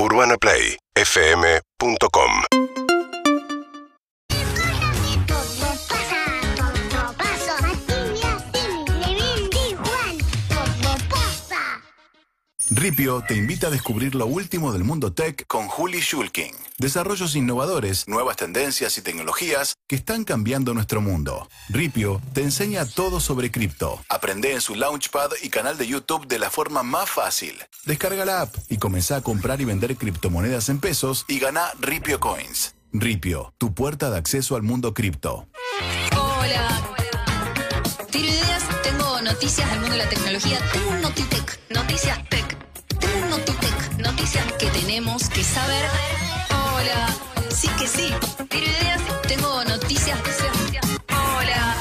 UrbanaPlayFM.com Ripio te invita a descubrir lo último del mundo tech con Juli Schulking. Desarrollos innovadores, nuevas tendencias y tecnologías que están cambiando nuestro mundo. Ripio te enseña todo sobre cripto. Aprende en su Launchpad y canal de YouTube de la forma más fácil. Descarga la app y comenzá a comprar y vender criptomonedas en pesos y gana Ripio Coins. Ripio, tu puerta de acceso al mundo cripto. Hola. Tiro ideas, tengo noticias del mundo de la tecnología. Tengo Notitec, noticias que tenemos que saber. Hola. Sí que sí. Tiro ideas, tengo noticias. Hola.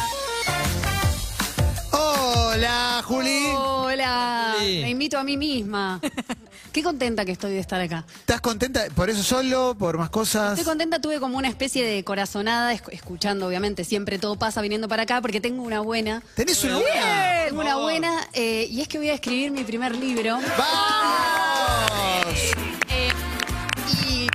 Hola, Juli. Hola, me invito a mí misma. Qué contenta que estoy de estar acá. ¿Estás contenta por eso solo, por más cosas? Estoy contenta, tuve como una especie de corazonada, esc- escuchando obviamente, siempre todo pasa viniendo para acá, porque tengo una buena. ¿Tenés una buena? Tengo una buena, eh, y es que voy a escribir mi primer libro. ¡Vamos!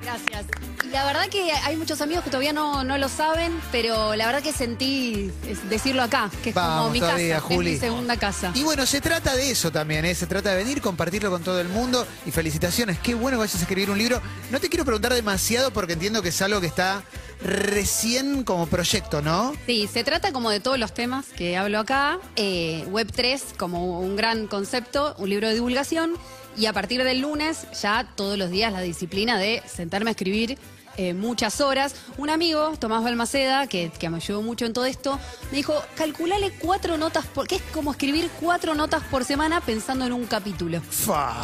Gracias. Y la verdad que hay muchos amigos que todavía no, no lo saben, pero la verdad que sentí decirlo acá, que es como mi todavía, casa, es mi segunda casa. Y bueno, se trata de eso también, ¿eh? se trata de venir, compartirlo con todo el mundo y felicitaciones, qué bueno que vayas a escribir un libro. No te quiero preguntar demasiado porque entiendo que es algo que está recién como proyecto, ¿no? Sí, se trata como de todos los temas que hablo acá. eh, Web3 como un gran concepto, un libro de divulgación. Y a partir del lunes, ya todos los días, la disciplina de sentarme a escribir eh, muchas horas. Un amigo, Tomás Balmaceda, que, que me ayudó mucho en todo esto, me dijo, calculale cuatro notas, por, que es como escribir cuatro notas por semana pensando en un capítulo.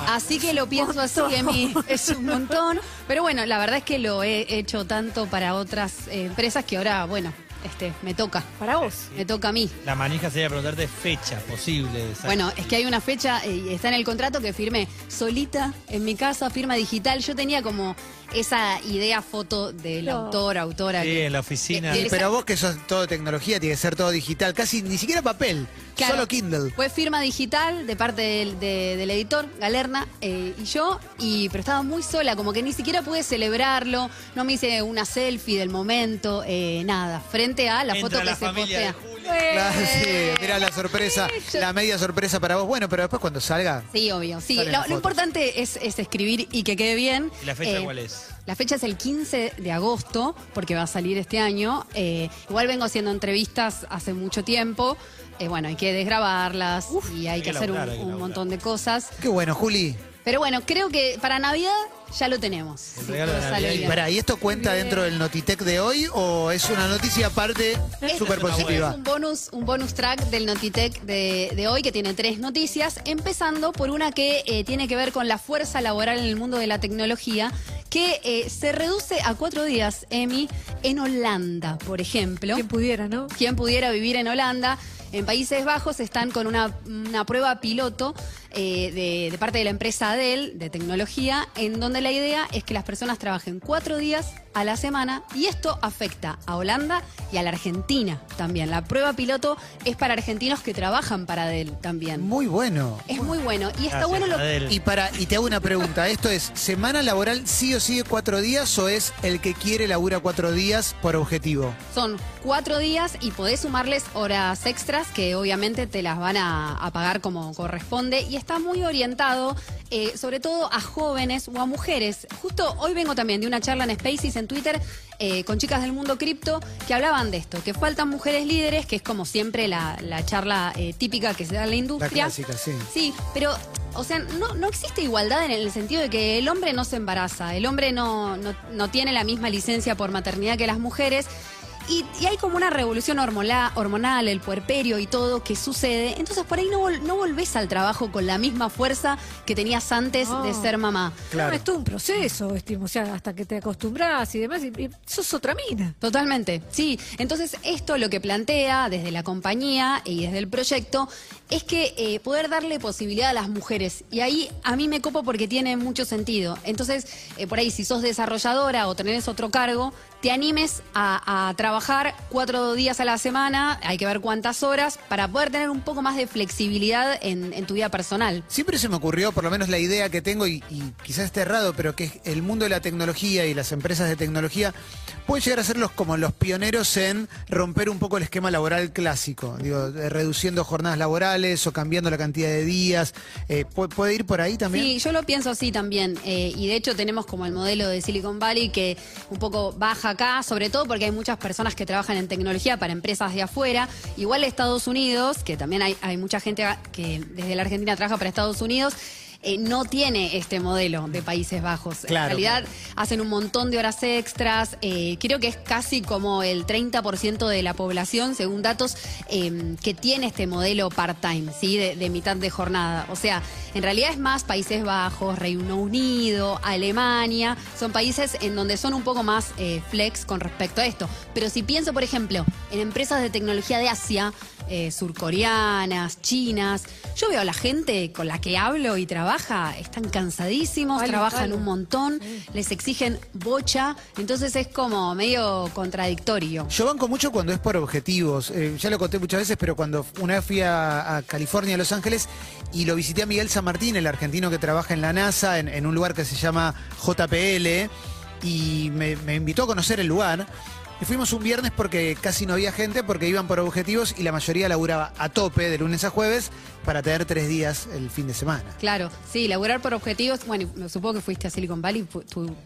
Así que lo pienso así, Emi, es un montón. Pero bueno, la verdad es que lo he hecho tanto para otras eh, empresas que ahora, bueno, este, me toca. Para vos. Me toca a mí. La manija sería preguntarte fecha posible. Bueno, es que hay una fecha, eh, y está en el contrato que firmé solita en mi casa, firma digital. Yo tenía como esa idea foto del No. autor, autora. Sí, que- en la oficina. que- Y, pero vos que sos todo tecnología, tiene que ser todo digital, casi ni siquiera papel, Claro. solo Kindle. Fue firma digital de parte del, de- del editor, Galerna, eh, y yo, y, pero estaba muy sola, como que ni siquiera pude celebrarlo, no me hice una selfie del momento, eh, nada, frente a la Entra foto que la se familia de postea. Juli. Claro, sí, mirá la sorpresa, yo- la media sorpresa para vos. Bueno, pero después cuando salga, Sí, obvio. Sí, Salen lo, las lo fotos. importante es, es escribir y que quede bien. ¿Y la fecha Eh, cuál es? La fecha es el 15 de agosto, porque va a salir este año. Eh, igual vengo haciendo entrevistas hace mucho tiempo. Eh, bueno, hay que desgrabarlas y hay que hacer un, laburar, hay que un laburar. montón de cosas. qué bueno, Juli. Pero bueno, creo que para Navidad ya lo tenemos. El si regalo de Navidad sale y. Pará, ¿y esto cuenta dentro del Notitec de hoy o es una noticia aparte súper Es positiva? un bonus, un bonus track del Notitec de, de hoy que tiene tres noticias, empezando por una que eh, tiene que ver con la fuerza laboral en el mundo de la tecnología, que eh, se reduce a cuatro días, Emi, en Holanda, por ejemplo. Quien pudiera, ¿no? Quien pudiera vivir en Holanda. En Países Bajos están con una, una prueba piloto eh, de, de parte de la empresa Dell de tecnología, en donde la idea es que las personas trabajen cuatro días a la semana y esto afecta a Holanda y a la Argentina también. La prueba piloto es para argentinos que trabajan para Dell también. Muy bueno. Es muy bueno y está Gracias, bueno lo Adel. Y para y te hago una pregunta, ¿esto es semana laboral sí o sí de cuatro días o es el que quiere labura cuatro días por objetivo? Son cuatro días y podés sumarles horas extras que obviamente te las van a, a pagar como corresponde y está muy orientado eh, sobre todo a jóvenes o a mujeres. Justo hoy vengo también de una charla en Spaces en Twitter eh, con chicas del mundo cripto que hablaban de esto, que faltan mujeres líderes, que es como siempre la, la charla eh, típica que se da en la La industria. clásica, sí. Sí, pero, o sea, no, no existe igualdad en el sentido de que el hombre no se embaraza, el hombre no, no, no tiene la misma licencia por maternidad que las mujeres. Y, y hay como una revolución hormola- hormonal, el puerperio y todo que sucede. Entonces por ahí no, vol- no volvés al trabajo con la misma fuerza que tenías antes de No. ser mamá. Claro. No, es todo un proceso, estimo, o sea, hasta que te acostumbras y demás, y, y sos otra mina. Totalmente, sí. Entonces, esto lo que plantea desde la compañía y desde el proyecto es que eh, poder darle posibilidad a las mujeres. Y ahí a mí me copo porque tiene mucho sentido. Entonces, eh, por ahí, si sos desarrolladora o tenés otro cargo, te animes a, trabajar cuatro días a la semana, hay que ver cuántas horas, para poder tener un poco más de flexibilidad en, tu vida personal. Siempre se me ocurrió, por lo menos la idea que tengo, y, y quizás esté errado, pero que el mundo de la tecnología y las empresas de tecnología pueden llegar a ser los, como los pioneros en romper un poco el esquema laboral clásico, digo, eh, reduciendo jornadas laborales o cambiando la cantidad de días. Eh, ¿pu- ¿Puede ir por ahí también? Sí, yo lo pienso así también. eh, y de hecho tenemos como el modelo de Silicon Valley que un poco baja acá, sobre todo porque hay muchas personas que trabajan en tecnología para empresas de afuera. Igual Estados Unidos, que también hay, hay mucha gente que desde la Argentina trabaja para Estados Unidos. Eh, no tiene este modelo de Países Bajos. Claro, en realidad hacen un montón de horas extras. eh, creo que es casi como el 30% de la población, según datos, eh, que tiene este modelo part-time, ¿sí? De, de mitad de jornada. O sea, en realidad es más Países Bajos, Reino Unido, Alemania. Son países en donde son un poco más eh, flex con respecto a esto. Pero si pienso, por ejemplo, en empresas de tecnología de Asia, eh, surcoreanas, chinas, yo veo a la gente con la que hablo y trabaja, están cansadísimos, trabajan un montón, les exigen bocha, entonces es como medio contradictorio. Yo banco mucho cuando es por objetivos. Eh, ya lo conté muchas veces, pero cuando una vez fui a, a California, a Los Ángeles, y lo visité a Miguel San Martín, el argentino que trabaja en la NASA, en, en un lugar que se llama JPL, y me, me invitó a conocer el lugar. Y fuimos un viernes porque casi no había gente, porque iban por objetivos y la mayoría laburaba a tope de lunes a jueves para tener tres días el fin de semana. Claro, sí, laburar por objetivos. Bueno, supongo que fuiste a Silicon Valley. tú-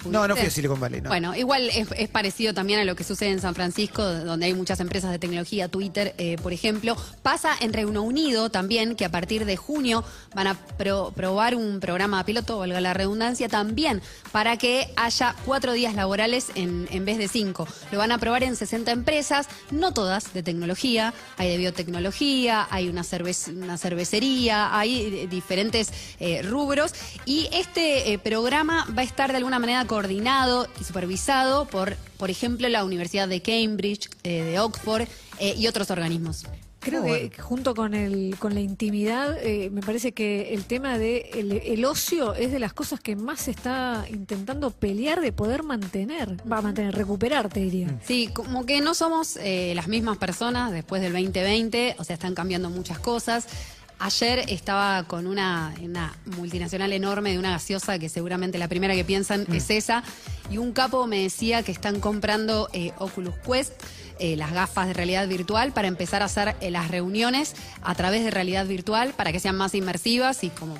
No, no fui a Silicon Valley, no. Bueno, igual es, es parecido también a lo que sucede en San Francisco, donde hay muchas empresas de tecnología, Twitter, eh, por ejemplo. Pasa en Reino Unido también, que a partir de junio van a pro- probar un programa piloto, valga la redundancia, también para que haya cuatro días laborales en, en vez de cinco. Lo van a probar en 60 empresas, no todas de tecnología, hay de biotecnología, hay una, cervez- una cervecería, hay eh, diferentes eh, rubros y este eh, programa va a estar de alguna manera coordinado y supervisado por, por ejemplo, la Universidad de Cambridge, eh, de Oxford eh, y otros organismos. Creo Oh, que junto con el con la intimidad, eh, me parece que el tema de el, el ocio es de las cosas que más se está intentando pelear de poder mantener, va a mantener, recuperar, te diría. Sí, como que no somos eh, las mismas personas después del 2020, o sea, están cambiando muchas cosas. Ayer estaba con una, una multinacional enorme de una gaseosa que seguramente la primera que piensan es esa, y un capo me decía que están comprando eh, Oculus Quest, eh, las gafas de realidad virtual, para empezar a hacer eh, las reuniones a través de realidad virtual para que sean más inmersivas y como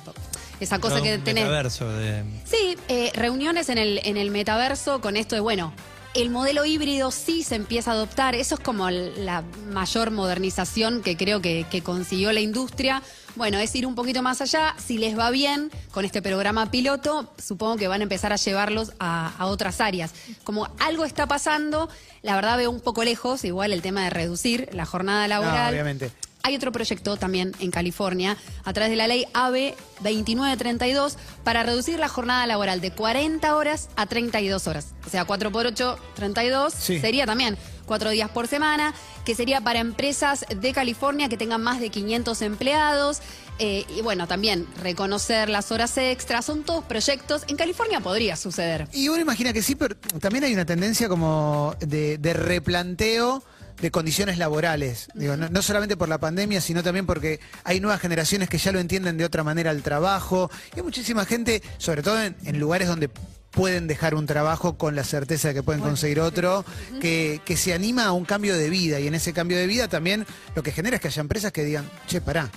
esa cosa Todo que un tenés. metaverso de... Sí, reuniones en el, en el metaverso con esto de, bueno, el modelo híbrido sí se empieza a adoptar. Eso es como la mayor modernización que creo que, que consiguió la industria. Bueno, es ir un poquito más allá. Si les va bien con este programa piloto, supongo que van a empezar a llevarlos a, a otras áreas. Como algo está pasando, la verdad veo un poco lejos, igual el tema de reducir la jornada No, laboral. obviamente. Hay otro proyecto también en California, a través de la ley AB 2932, para reducir la jornada laboral de 40 horas a 32 horas. O sea, 4 por 8, 32, Sí. sería también 4 días por semana, que sería para empresas de California que tengan más de 500 empleados. eh, y bueno, también reconocer las horas extras, son todos proyectos. En California podría suceder. Y uno imagina que sí, pero también hay una tendencia como de, de replanteo de condiciones laborales. Digo, no, solamente por la pandemia, sino también porque hay nuevas generaciones que ya lo entienden de otra manera el trabajo. Y hay muchísima gente, sobre todo en, en lugares donde pueden dejar un trabajo con la certeza de que pueden conseguir otro, que, que se anima a un cambio de vida. Y en ese cambio de vida también lo que genera es que haya empresas que digan, che, pará,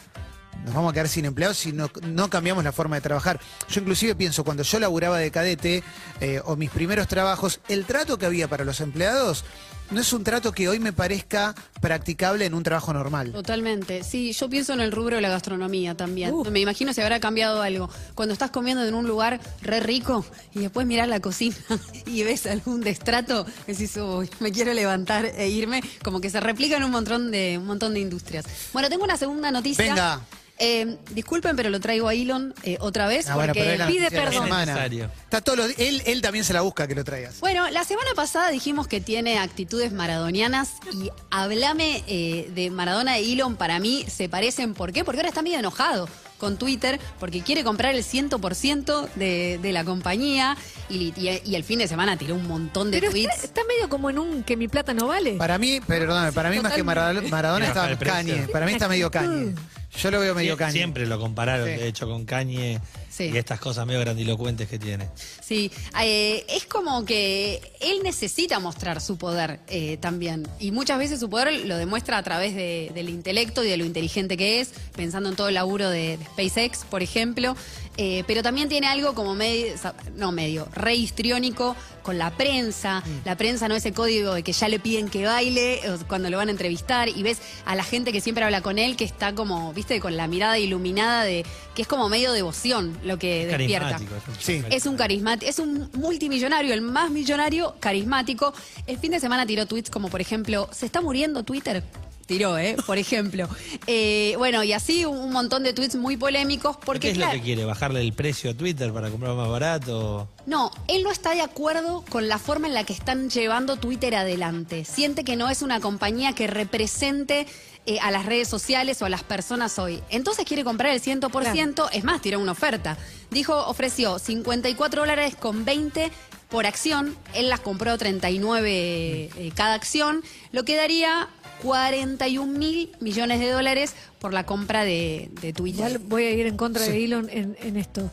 nos vamos a quedar sin empleados si no, no cambiamos la forma de trabajar. Yo inclusive pienso, cuando yo laburaba de cadete eh, o mis primeros trabajos, el trato que había para los empleados no es un trato que hoy me parezca practicable en un trabajo normal. Totalmente. Sí, yo pienso en el rubro de la gastronomía también. Uf. Me imagino si habrá cambiado algo. Cuando estás comiendo en un lugar re rico y después mirás la cocina y ves algún destrato, decís, uy, me quiero levantar e irme. Como que se replica en un montón de, un montón de industrias. Bueno, tengo una segunda noticia. Venga. Eh, disculpen, pero lo traigo a Elon eh, otra vez. Ah, bueno, porque la pide perdón. Está todo lo- él, él también se la busca que lo traigas. Bueno, la semana pasada dijimos que tiene actitudes maradonianas y hablame eh, de Maradona e Elon, para mí se parecen. ¿Por qué? Porque ahora está medio enojado con Twitter porque quiere comprar el 100% de, de la compañía y, y- y el fin de semana tiró un montón de Pero tweets. está, está medio como en un que mi plata no vale. Para mí, perdóname, para mí más que Maradona, está precio. Kanye. Para mí está medio Kanye. Yo lo veo medio Sie-. Siempre lo compararon, Sí. de hecho, con Kanye Sí. y estas cosas medio grandilocuentes que tiene. Sí, eh, es como que él necesita mostrar su poder eh, también. Y muchas veces su poder lo demuestra a través de- del intelecto y de lo inteligente que es, pensando en todo el laburo de, de SpaceX, por ejemplo. Eh, pero también tiene algo como medio, no medio, re histriónico con la prensa. La prensa no ese código de que ya le piden que baile cuando lo van a entrevistar y ves a la gente que siempre habla con él que está como, viste, con la mirada iluminada de que es como medio devoción lo que despierta. Carismático. es un Sí. chico Es un carismático, es un multimillonario, el más millonario, carismático. El fin de semana tiró tweets como, por ejemplo, ¿se está muriendo Twitter? Tiró, ¿eh? Por ejemplo. Eh, bueno, y así un, montón de tweets muy polémicos porque, ¿Qué es claro, lo que quiere? ¿Bajarle el precio a Twitter para comprar más barato? no, él no está de acuerdo con la forma en la que están llevando Twitter adelante. Siente que no es una compañía que represente eh, a las redes sociales o a las personas hoy. Entonces quiere comprar el 100%, es más, tiró una oferta. Dijo, ofreció 54 dólares con 20 por acción, él las compró 39 eh, cada acción, lo que daría 41 mil millones de dólares por la compra de, de Twitter. Igual voy a ir en contra de Elon en, en esto.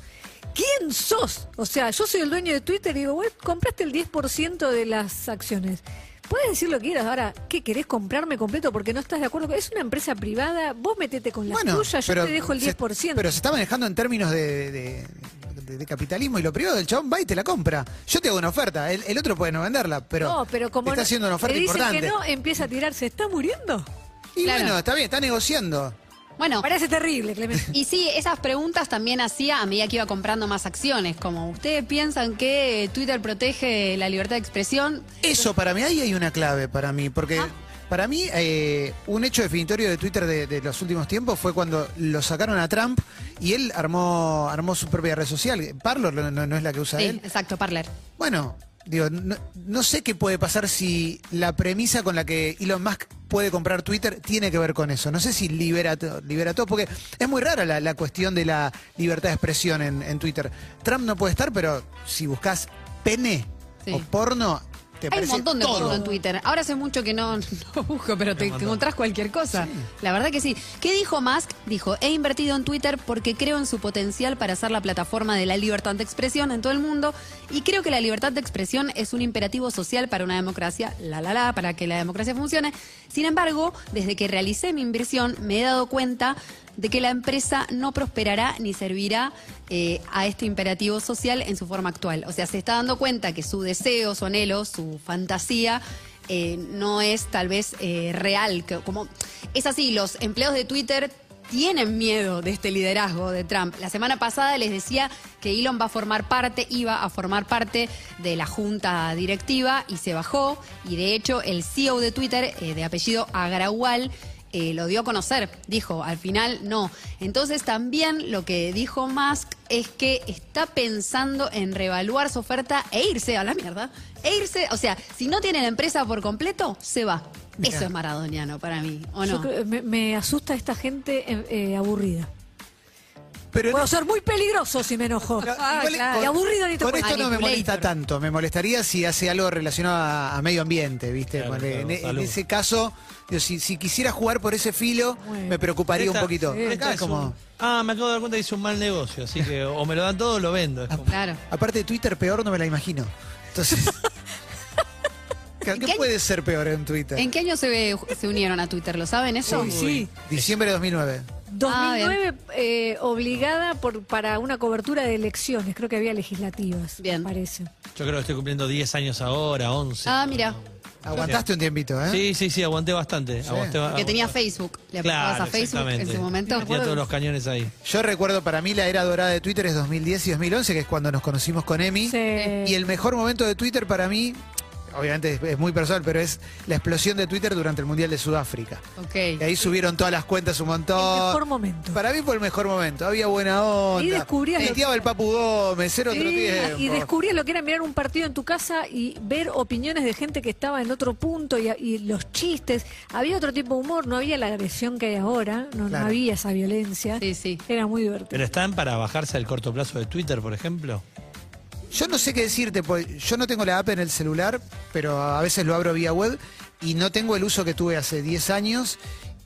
¿Quién sos? O sea, yo soy el dueño de Twitter y digo, güey, compraste el 10% de las acciones. Puedes decir lo que quieras. Ahora, ¿qué querés comprarme completo porque no estás de acuerdo? Es una empresa privada, vos metete con la tuya, yo te dejo el se- 10%. pero se está manejando en términos de, de- de- de capitalismo y lo privado del chabón va y te la compra. Yo te hago una oferta, el, el otro puede no venderla, pero, no, pero como está no- haciendo una oferta le dicen importante. que no, empieza a tirar, ¿se está muriendo? y Claro. bueno, está bien, está negociando. Bueno, Parece terrible, Clemente. Y sí, esas preguntas también hacía a medida que iba comprando más acciones, como ¿ustedes piensan que Twitter protege la libertad de expresión? Eso para mí, ahí hay una clave para mí, porque Ah. Para mí eh, un hecho definitorio de Twitter de, de los últimos tiempos fue cuando lo sacaron a Trump y él armó, armó su propia red social. Parlor no, no- no es la que usa Sí, él. exacto, Parler. Bueno, digo, no, no sé qué puede pasar si la premisa con la que Elon Musk puede comprar Twitter tiene que ver con eso. No sé si libera, libera todo, porque es muy rara la, la cuestión de la libertad de expresión en, en Twitter. Trump no puede estar, pero si buscas pene Sí. o porno, te Hay un montón de todo. porno en Twitter. Ahora hace mucho que no, no busco, pero te, te encontrás cualquier cosa. La verdad que sí. ¿Qué dijo Musk? Dijo, he invertido en Twitter porque creo en su potencial para ser la plataforma de la libertad de expresión en todo el mundo y creo que la libertad de expresión es un imperativo social para una democracia, la la la, para que la democracia funcione. Sin embargo, desde que realicé mi inversión me he dado cuenta de que la empresa no prosperará ni servirá eh, a este imperativo social en su forma actual. O sea, se está dando cuenta que su deseo, su anhelo, su fantasía eh, no es tal vez eh, real. Como es así, los empleados de Twitter tienen miedo de este liderazgo de Trump. La semana pasada les decía que Elon va a formar parte, iba a formar parte de la junta directiva y se bajó. Y de hecho, el CEO de Twitter, de apellido Agrawal, eh, lo dio a conocer. Dijo, al final no. Entonces también lo que dijo Musk es que está pensando en reevaluar su oferta e irse a la mierda. E irse, o sea, si no tiene la empresa por completo, se va. Mirá. Eso es maradoniano para mí, ¿o Yo no? creo- me, me asusta esta gente eh, eh, aburrida. Pero Puedo ser muy peligroso si me enojo. Ah, igual, claro. Y aburrido ni Con esto no me molesta tanto, me molestaría si hace algo relacionado a, a medio ambiente, ¿viste? Claro, Ponle, claro, en, en salud. ese caso, digo, si, si quisiera jugar por ese filo, Bueno. me preocuparía un poquito. esta Acá es como, un- ah, me acabo de dar cuenta que hice un mal negocio, así que o me lo dan todo o lo vendo. Es como- Claro. aparte de Twitter, peor no me la imagino. Entonces, ¿qué, puede ser peor en Twitter? ¿En qué año se, se unieron a Twitter? ¿Lo saben eso? Uy, sí. Diciembre de 2009. 2009 eh, obligada por, para una cobertura de elecciones, creo que había legislativas, Bien. me parece. Yo creo que estoy cumpliendo 10 años ahora, 11. Ah, mira, Aguantaste un tiempito, ¿eh? Sí, sí, sí, aguanté bastante. Aguanté, que tenía. Facebook. Le Claro, a Facebook en ese momento. Metía todos los cañones ahí. Yo recuerdo para mí la era dorada de Twitter es 2010 y 2011, que es cuando nos conocimos con Emi. Sí. Y el mejor momento de Twitter para mí, obviamente es, es muy personal, pero es la explosión de Twitter durante el Mundial de Sudáfrica. Ok. Y ahí subieron todas las cuentas un montón. El mejor momento. Para mí fue el mejor momento. Había buena onda. Y descubrías el Papu Gómez, era otro tiempo. y descubrías lo que era mirar un partido en tu casa y ver opiniones de gente que estaba en otro punto y, y los chistes. Había otro tipo de humor, no había la agresión que hay ahora, no, no había esa violencia. Sí, sí. Era muy divertido. ¿Pero están para bajarse al corto plazo de Twitter, por ejemplo? Yo no sé qué decirte, pues yo no tengo la app en el celular, pero a veces lo abro vía web y no tengo el uso que tuve hace 10 años.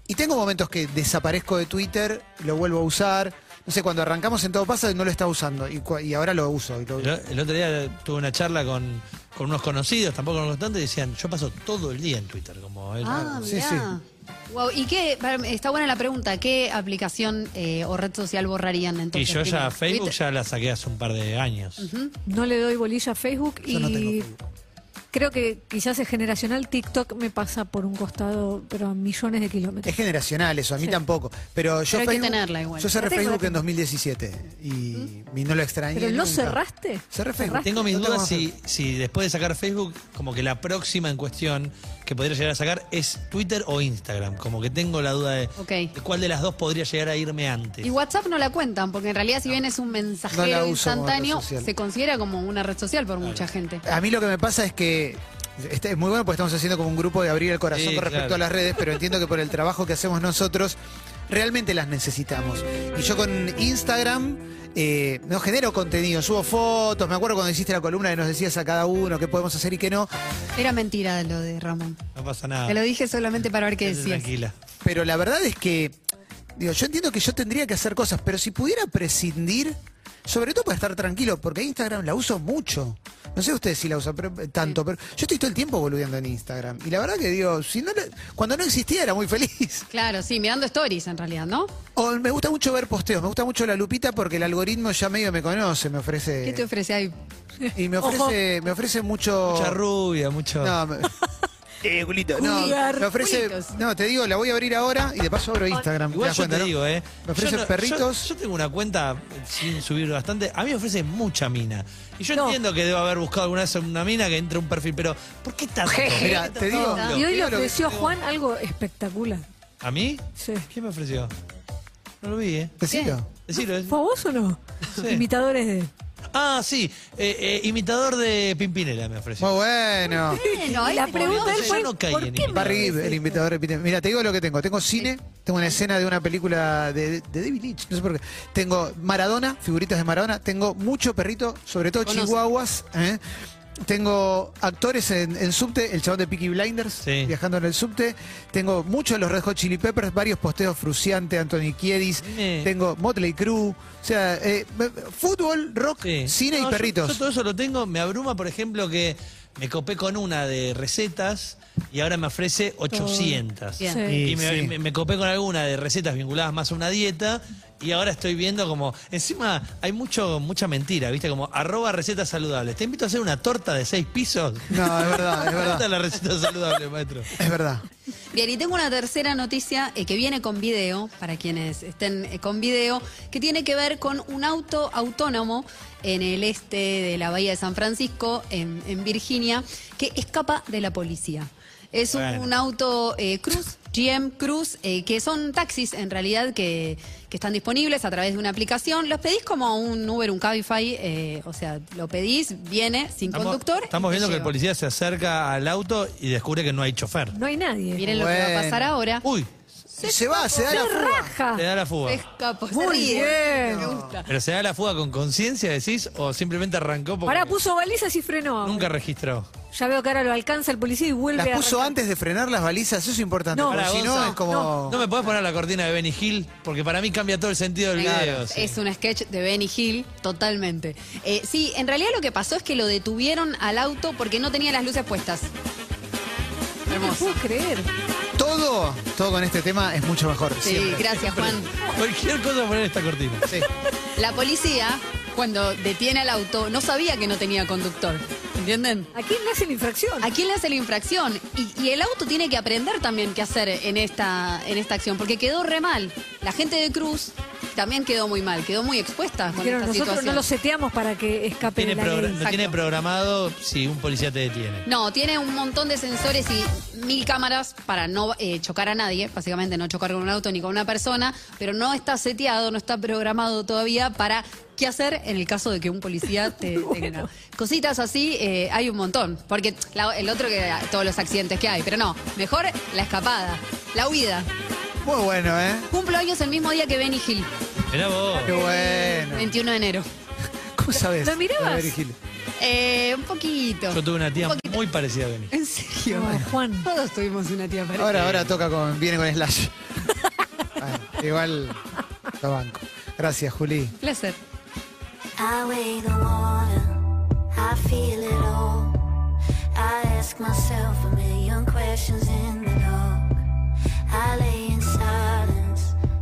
Y tengo momentos que desaparezco de Twitter, lo vuelvo a usar. No sé, cuando arrancamos en Todo Pasa no lo estaba usando y, y ahora lo uso. y lo- El, el otro día tuve una charla con, con unos conocidos, tampoco conozco tanto, y decían, yo paso todo el día en Twitter, como él. Ah, Sí, mirá. Wow, ¿y qué? para- Está buena la pregunta. ¿Qué aplicación eh, o red social borrarían y entonces? yo ya primero? Facebook Twitter. ya la saqué hace un par de años. No le doy bolilla a Facebook Yo y no tengo Facebook. Creo que quizás es generacional. TikTok me pasa por un costado, pero a millones de kilómetros. Es generacional eso, a mí Sí. tampoco. Pero yo Pero hay que tenerla igual. yo cerré Facebook en tengo. 2017 y, y no lo extrañé. ¿Pero no nunca. cerraste? Cerré Facebook. ¿Cerraste? Tengo mis No dudas si, si después de sacar Facebook, como que la próxima en cuestión que podría llegar a sacar es Twitter o Instagram. Como que tengo la duda de, Ok. de cuál de las dos podría llegar a irme antes. Y WhatsApp no la cuentan, porque en realidad si bien es un mensajero instantáneo, se considera como una red social por mucha gente. A mí lo que me pasa es que este es muy bueno porque estamos haciendo como un grupo de abrir el corazón Sí, con respecto claro. a las redes, pero entiendo que por el trabajo que hacemos nosotros realmente las necesitamos. Y yo con Instagram eh, no genero contenido, subo fotos, me acuerdo cuando hiciste la columna que nos decías a cada uno qué podemos hacer y qué no, Era mentira lo de Ramón. No pasa nada. Te lo dije solamente para ver qué decías. Tranquila. pero la verdad es que digo, yo entiendo que yo tendría que hacer cosas, pero si pudiera prescindir, sobre todo para estar tranquilo, porque Instagram la uso mucho. No sé ustedes si la usan pero, eh, tanto, pero yo estoy todo el tiempo boludeando en Instagram. Y la verdad que digo, si no le- cuando no existía era muy feliz. Claro, sí, mirando stories en realidad, ¿no? O me gusta mucho ver posteos, me gusta mucho la lupita porque el algoritmo ya medio me conoce, me ofrece. ¿Qué te ofrece ahí? y me ofrece, me ofrece mucho. Mucha rubia, mucho. No, me... Eh, Julito, no, Jugar. me ofrece. No, te digo, la voy a abrir ahora y de paso abro Instagram. Igual das yo cuenta, te no? digo, ¿eh? Me ofrece Yo no- perritos. Yo, yo tengo una cuenta sin subir bastante. A mí me ofrece mucha mina. Y yo No. entiendo que debo haber buscado alguna vez una mina que entre un perfil, pero ¿por qué tanto? Mira, ¿Por qué te digo-? Y hoy le Digo lo que- ofreció a Juan algo espectacular. ¿A mí? Sí. ¿Quién me ofreció? No lo vi, ¿eh? Decilo. Decilo, ¿eh? ¿Fue a vos o no? Sí. Imitadores de. Ah, sí. eh, eh, imitador de Pimpinela me ofreció. Muy bueno. Bueno, la pregunta yo fue: no caí ¿por en qué imitar. me Barry Gibb, ofreces? el invitador repite. Mira, te digo lo que tengo. Tengo cine, tengo una escena de una película de, de David Lynch, no sé por qué. Tengo Maradona, figuritas de Maradona. Tengo mucho perrito, sobre todo Conoce. chihuahuas. ¿eh? Tengo actores en, en subte, el chabón de Peaky Blinders, Sí. viajando en el subte. Tengo muchos de los Red Hot Chili Peppers, varios posteos Fruciante, Anthony Kiedis. Tengo Motley Crue. O sea, eh, fútbol, rock, Sí. cine No, y perritos. Yo, todo eso lo tengo. Me abruma, por ejemplo, que me copé con una de recetas y ahora me ofrece 800. Bien. Sí. Y me, Sí. me- me copé con alguna de recetas vinculadas más a una dieta y ahora estoy viendo como, encima hay mucho mucha mentira, ¿viste? Como arroba recetas saludables. Te invito a hacer una torta de seis pisos. No, es verdad, es ¿Dónde verdad. la receta saludable, maestro? Es verdad. Bien, y tengo una tercera noticia eh, que viene con video, para quienes estén eh, con video, que tiene que ver con un auto autónomo en el este de la Bahía de San Francisco, en, en Virginia, que escapa de la policía. Es un, Bueno. un auto eh, Cruz, GM Cruz, eh, que son taxis en realidad que, que están disponibles a través de una aplicación. Los pedís como un Uber, un Cabify, eh, o sea, lo pedís, viene sin Estamos, conductor. estamos viendo que el policía se acerca al auto y descubre que no hay chofer. No hay nadie. Miren lo que va a pasar ahora. Uy, Se va, se da la ¡Se fuga. raja! le da la fuga. Se escapó, se Muy ríe. bien. Me gusta. ¿Pero se da la fuga con conciencia, decís? ¿O simplemente arrancó porque Pará, puso balizas y frenó. nunca registró? Ya veo que ahora lo alcanza el policía y vuelve Las a. puso arrancar. antes de frenar las balizas, eso es importante. No. porque Pará, si no Gonza, es como. ¿No me podés poner la cortina de Benny Hill? Porque para mí cambia todo el sentido del Claro, video. sí. Es un sketch de Benny Hill, totalmente. Eh, sí, en realidad lo que pasó es que lo detuvieron al auto porque no tenía las luces puestas. No Hermoso. puedo creer. Todo, todo con este tema es mucho mejor. Sí, siempre. gracias Juan. Cualquier cosa poner esta cortina. Sí. La policía, cuando detiene al auto, no sabía que no tenía conductor. ¿Entienden? ¿A quién le hacen infracción? ¿A quién le hace la infracción? Y, y el auto tiene que aprender también qué hacer en esta, en esta acción, porque quedó re mal. La gente de Cruz también quedó muy mal, quedó muy expuesta con Dijeron, esta nosotros situación. no lo seteamos para que escape Tiene de la progr- ley. no tiene programado si un policía te detiene. No, tiene un montón de sensores y mil cámaras para no eh, chocar a nadie, básicamente no chocar con un auto ni con una persona, pero no está seteado, no está programado todavía para qué hacer en el caso de que un policía te tenga. Cositas así eh, hay un montón, porque la- el otro que todos los accidentes que hay, pero no, mejor la escapada, la huida. Muy bueno, ¿eh? Cumplo años el mismo día que Benny Hill, Mirá vos. Qué bueno. 21 de enero. ¿Cómo sabes? ¿La mirabas? A ver, Gil. Eh, un poquito. Yo tuve una tía Un muy parecida a Benny. ¿En serio? Juan. Todos tuvimos una tía parecida. Ahora, ahora toca con, viene con Slash. Bueno, igual lo banco. Gracias, Juli. Placer. I weigh the water, I feel it all. I ask myself a million questions in the dark. I lay in